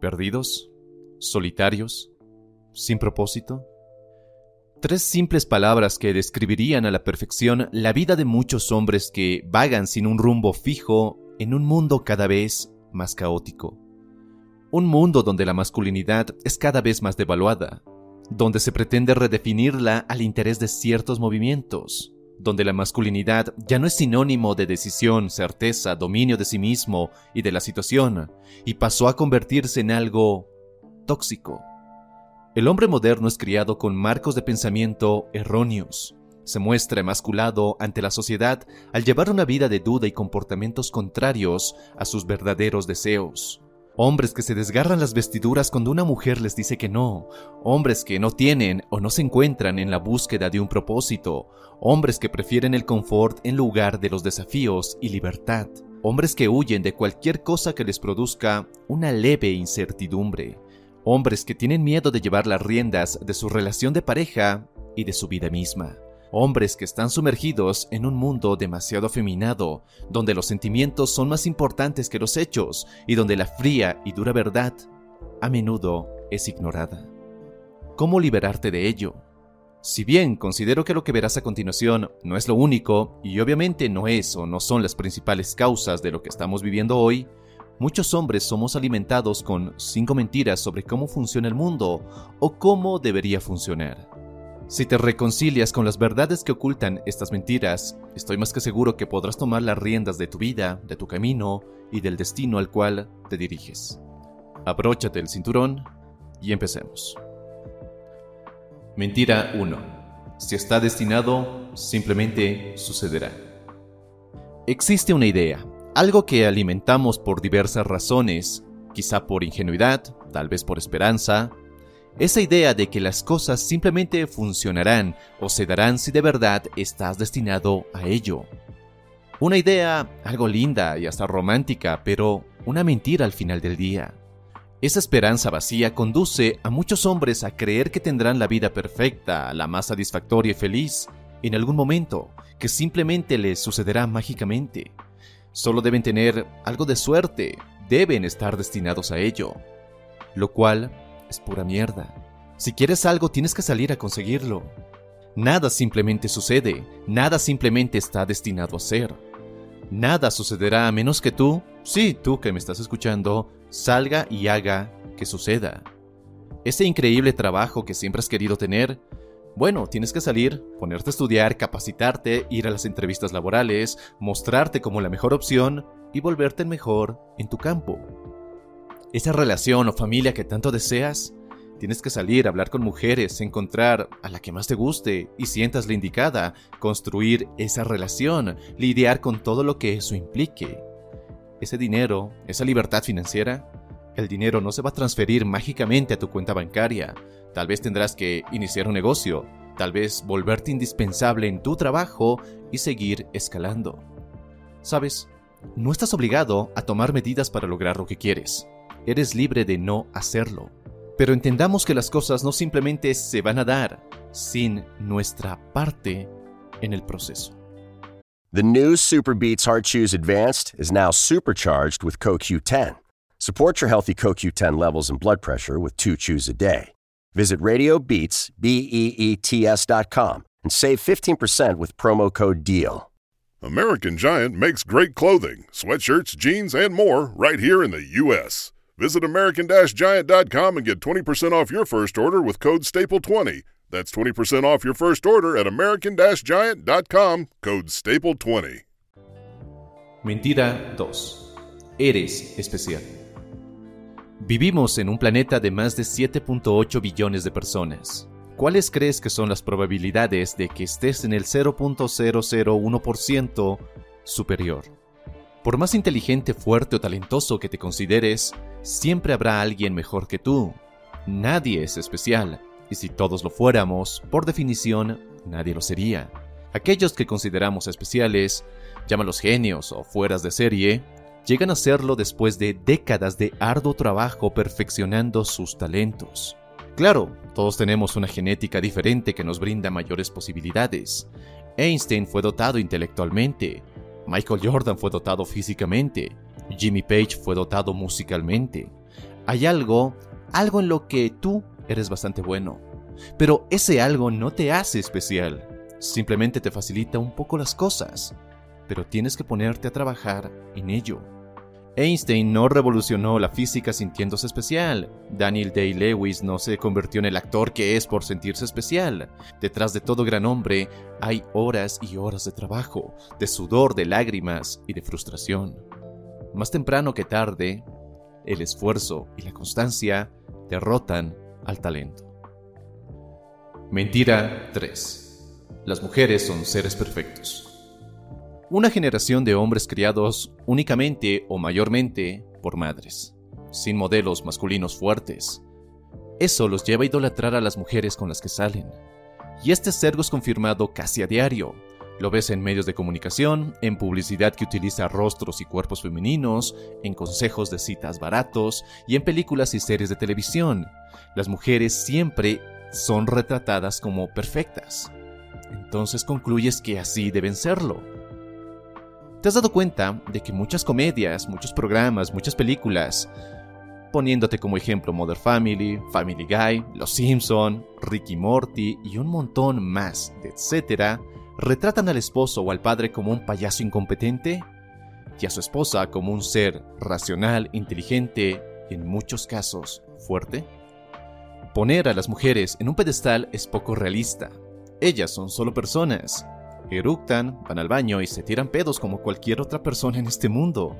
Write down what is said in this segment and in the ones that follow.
¿Perdidos? ¿Solitarios? ¿Sin propósito? Tres simples palabras que describirían a la perfección la vida de muchos hombres que vagan sin un rumbo fijo en un mundo cada vez más caótico. Un mundo donde la masculinidad es cada vez más devaluada, donde se pretende redefinirla al interés de ciertos movimientos, donde la masculinidad ya no es sinónimo de decisión, certeza, dominio de sí mismo y de la situación, y pasó a convertirse en algo tóxico. El hombre moderno es criado con marcos de pensamiento erróneos. Se muestra emasculado ante la sociedad al llevar una vida de duda y comportamientos contrarios a sus verdaderos deseos. Hombres que se desgarran las vestiduras cuando una mujer les dice que no. Hombres que no tienen o no se encuentran en la búsqueda de un propósito. Hombres que prefieren el confort en lugar de los desafíos y libertad. Hombres que huyen de cualquier cosa que les produzca una leve incertidumbre. Hombres que tienen miedo de llevar las riendas de su relación de pareja y de su vida misma. Hombres que están sumergidos en un mundo demasiado afeminado, donde los sentimientos son más importantes que los hechos y donde la fría y dura verdad a menudo es ignorada. ¿Cómo liberarte de ello? Si bien considero que lo que verás a continuación no es lo único, y obviamente no es o no son las principales causas de lo que estamos viviendo hoy, muchos hombres somos alimentados con cinco mentiras sobre cómo funciona el mundo o cómo debería funcionar. Si te reconcilias con las verdades que ocultan estas mentiras, estoy más que seguro que podrás tomar las riendas de tu vida, de tu camino y del destino al cual te diriges. Abróchate el cinturón y empecemos. Mentira 1. Si está destinado, simplemente sucederá. Existe una idea, algo que alimentamos por diversas razones, quizá por ingenuidad, tal vez por esperanza, esa idea de que las cosas simplemente funcionarán o se darán si de verdad estás destinado a ello. Una idea algo linda y hasta romántica, pero una mentira al final del día. Esa esperanza vacía conduce a muchos hombres a creer que tendrán la vida perfecta, la más satisfactoria y feliz, en algún momento, que simplemente les sucederá mágicamente. Solo deben tener algo de suerte, deben estar destinados a ello. Lo cual es pura mierda. Si quieres algo tienes que salir a conseguirlo. Nada simplemente sucede, nada simplemente está destinado a ser. Nada sucederá a menos que tú, sí, tú que me estás escuchando, salga y haga que suceda. Ese increíble trabajo que siempre has querido tener, bueno, tienes que salir, ponerte a estudiar, capacitarte, ir a las entrevistas laborales, mostrarte como la mejor opción y volverte el mejor en tu campo esa relación o familia que tanto deseas, tienes que salir, hablar con mujeres, encontrar a la que más te guste y sientas la indicada, construir esa relación, lidiar con todo lo que eso implique. Ese dinero, esa libertad financiera, el dinero no se va a transferir mágicamente a tu cuenta bancaria. Tal vez tendrás que iniciar un negocio, tal vez volverte indispensable en tu trabajo y seguir escalando. Sabes, no estás obligado a tomar medidas para lograr lo que quieres eres libre de no hacerlo. Pero entendamos que las cosas no simplemente se van a dar sin nuestra parte en el proceso. The new Super Beats Heart Chews Advanced is now supercharged with CoQ10. Support your healthy CoQ10 levels and blood pressure with two chews a day. Visit RadioBeats, B-E-E-T-S dot com and save 15% with promo code DEAL. American Giant makes great clothing, sweatshirts, jeans, and more right here in the U.S. Visit American-Giant.com and get 20% off your first order with code STAPLE20. That's 20% off your first order at American-Giant.com, code STAPLE20. Mentira 2. Eres especial. Vivimos en un planeta de más de 7.8 billones de personas. ¿Cuáles crees que son las probabilidades de que estés en el 0.001% superior? Por más inteligente, fuerte o talentoso que te consideres, Siempre habrá alguien mejor que tú. Nadie es especial, y si todos lo fuéramos, por definición, nadie lo sería. Aquellos que consideramos especiales, llámalos genios o fueras de serie, llegan a serlo después de décadas de arduo trabajo perfeccionando sus talentos. Claro, todos tenemos una genética diferente que nos brinda mayores posibilidades. Einstein fue dotado intelectualmente, Michael Jordan fue dotado físicamente, Jimmy Page fue dotado musicalmente. Hay algo, algo en lo que tú eres bastante bueno. Pero ese algo no te hace especial, simplemente te facilita un poco las cosas, pero tienes que ponerte a trabajar en ello. Einstein no revolucionó la física sintiéndose especial. Daniel Day-Lewis no se convirtió en el actor que es por sentirse especial. Detrás de todo gran hombre hay horas y horas de trabajo, de sudor, de lágrimas y de frustración. Más temprano que tarde, el esfuerzo y la constancia derrotan al talento. Mentira 3. Las mujeres son seres perfectos. Una generación de hombres criados únicamente o mayormente por madres, sin modelos masculinos fuertes. Eso los lleva a idolatrar a las mujeres con las que salen. Y este cergo es confirmado casi a diario. Lo ves en medios de comunicación, en publicidad que utiliza rostros y cuerpos femeninos, en consejos de citas baratos y en películas y series de televisión. Las mujeres siempre son retratadas como perfectas. Entonces concluyes que así deben serlo. ¿Te has dado cuenta de que muchas comedias, muchos programas, muchas películas, poniéndote como ejemplo Mother Family, Family Guy, Los Simpson, Ricky Morty y un montón más, etcétera, retratan al esposo o al padre como un payaso incompetente y a su esposa como un ser racional, inteligente y en muchos casos fuerte? Poner a las mujeres en un pedestal es poco realista. Ellas son solo personas. Eructan, van al baño y se tiran pedos como cualquier otra persona en este mundo.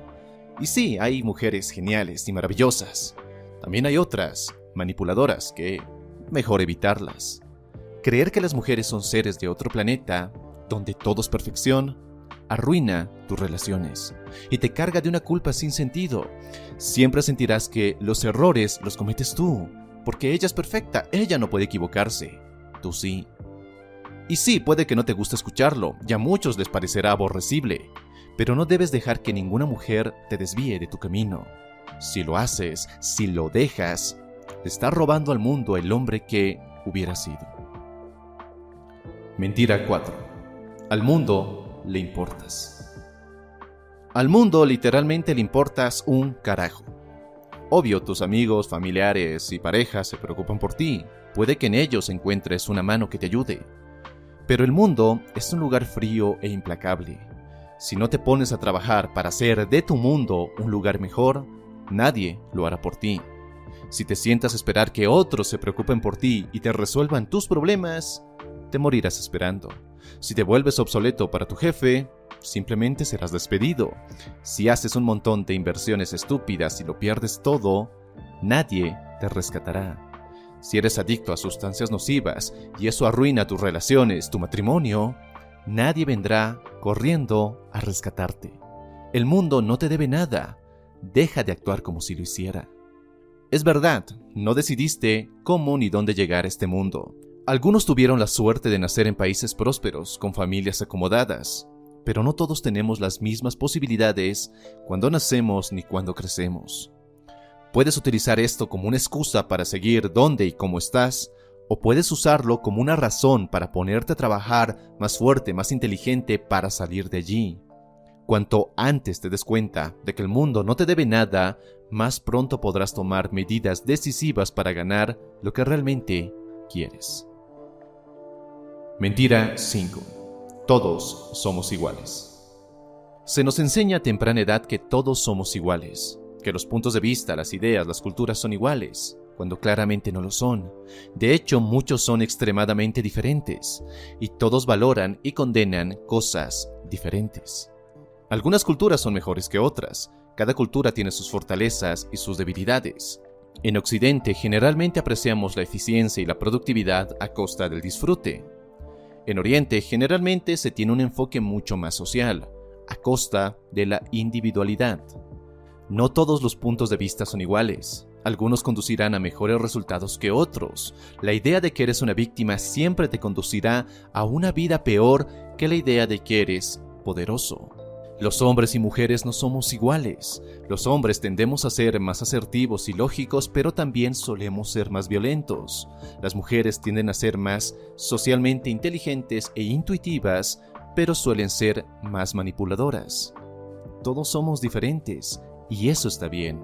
Y sí, hay mujeres geniales y maravillosas. También hay otras, manipuladoras, que mejor evitarlas. Creer que las mujeres son seres de otro planeta, donde todo es perfección, arruina tus relaciones y te carga de una culpa sin sentido. Siempre sentirás que los errores los cometes tú, porque ella es perfecta, ella no puede equivocarse, tú sí. Y sí, puede que no te guste escucharlo, y a muchos les parecerá aborrecible, pero no debes dejar que ninguna mujer te desvíe de tu camino. Si lo haces, si lo dejas, te estás robando al mundo el hombre que hubiera sido. Mentira 4. Al mundo le importas. Al mundo literalmente le importas un carajo. Obvio, tus amigos, familiares y parejas se preocupan por ti. Puede que en ellos encuentres una mano que te ayude. Pero el mundo es un lugar frío e implacable. Si no te pones a trabajar para hacer de tu mundo un lugar mejor, nadie lo hará por ti. Si te sientas esperar que otros se preocupen por ti y te resuelvan tus problemas, te morirás esperando. Si te vuelves obsoleto para tu jefe, simplemente serás despedido. Si haces un montón de inversiones estúpidas y lo pierdes todo, nadie te rescatará. Si eres adicto a sustancias nocivas y eso arruina tus relaciones, tu matrimonio, nadie vendrá corriendo a rescatarte. El mundo no te debe nada. Deja de actuar como si lo hiciera. Es verdad, no decidiste cómo ni dónde llegar a este mundo. Algunos tuvieron la suerte de nacer en países prósperos, con familias acomodadas, pero no todos tenemos las mismas posibilidades cuando nacemos ni cuando crecemos. Puedes utilizar esto como una excusa para seguir dónde y cómo estás, o puedes usarlo como una razón para ponerte a trabajar más fuerte, más inteligente para salir de allí. Cuanto antes te des cuenta de que el mundo no te debe nada, más pronto podrás tomar medidas decisivas para ganar lo que realmente quieres. Mentira 5. Todos somos iguales. Se nos enseña a temprana edad que todos somos iguales, que los puntos de vista, las ideas, las culturas son iguales, cuando claramente no lo son. De hecho, muchos son extremadamente diferentes, y todos valoran y condenan cosas diferentes. Algunas culturas son mejores que otras, cada cultura tiene sus fortalezas y sus debilidades. En Occidente generalmente apreciamos la eficiencia y la productividad a costa del disfrute, en Oriente generalmente se tiene un enfoque mucho más social, a costa de la individualidad. No todos los puntos de vista son iguales. Algunos conducirán a mejores resultados que otros. La idea de que eres una víctima siempre te conducirá a una vida peor que la idea de que eres poderoso. Los hombres y mujeres no somos iguales. Los hombres tendemos a ser más asertivos y lógicos, pero también solemos ser más violentos. Las mujeres tienden a ser más socialmente inteligentes e intuitivas, pero suelen ser más manipuladoras. Todos somos diferentes, y eso está bien.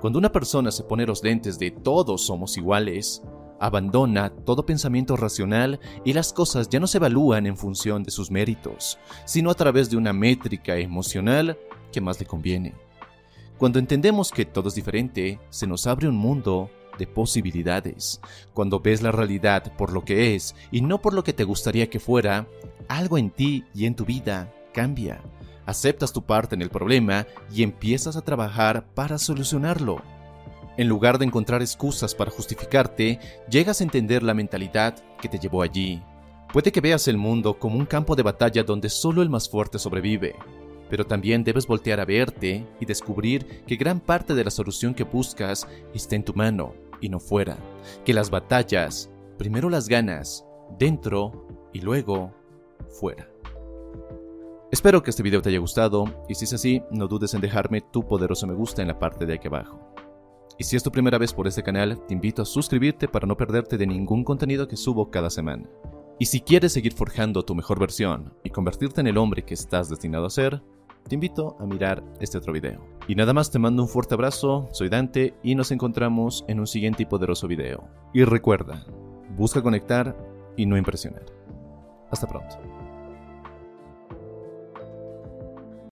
Cuando una persona se pone los lentes de todos somos iguales, abandona todo pensamiento racional y las cosas ya no se evalúan en función de sus méritos, sino a través de una métrica emocional que más le conviene. Cuando entendemos que todo es diferente, se nos abre un mundo de posibilidades. Cuando ves la realidad por lo que es y no por lo que te gustaría que fuera, algo en ti y en tu vida cambia. Aceptas tu parte en el problema y empiezas a trabajar para solucionarlo. En lugar de encontrar excusas para justificarte, llegas a entender la mentalidad que te llevó allí. Puede que veas el mundo como un campo de batalla donde solo el más fuerte sobrevive, pero también debes voltear a verte y descubrir que gran parte de la solución que buscas está en tu mano y no fuera, que las batallas primero las ganas dentro y luego fuera. Espero que este video te haya gustado y si es así, no dudes en dejarme tu poderoso me gusta en la parte de aquí abajo. Y si es tu primera vez por este canal, te invito a suscribirte para no perderte de ningún contenido que subo cada semana. Y si quieres seguir forjando tu mejor versión y convertirte en el hombre que estás destinado a ser, te invito a mirar este otro video. Y nada más te mando un fuerte abrazo, soy Dante y nos encontramos en un siguiente y poderoso video. Y recuerda, busca conectar y no impresionar. Hasta pronto.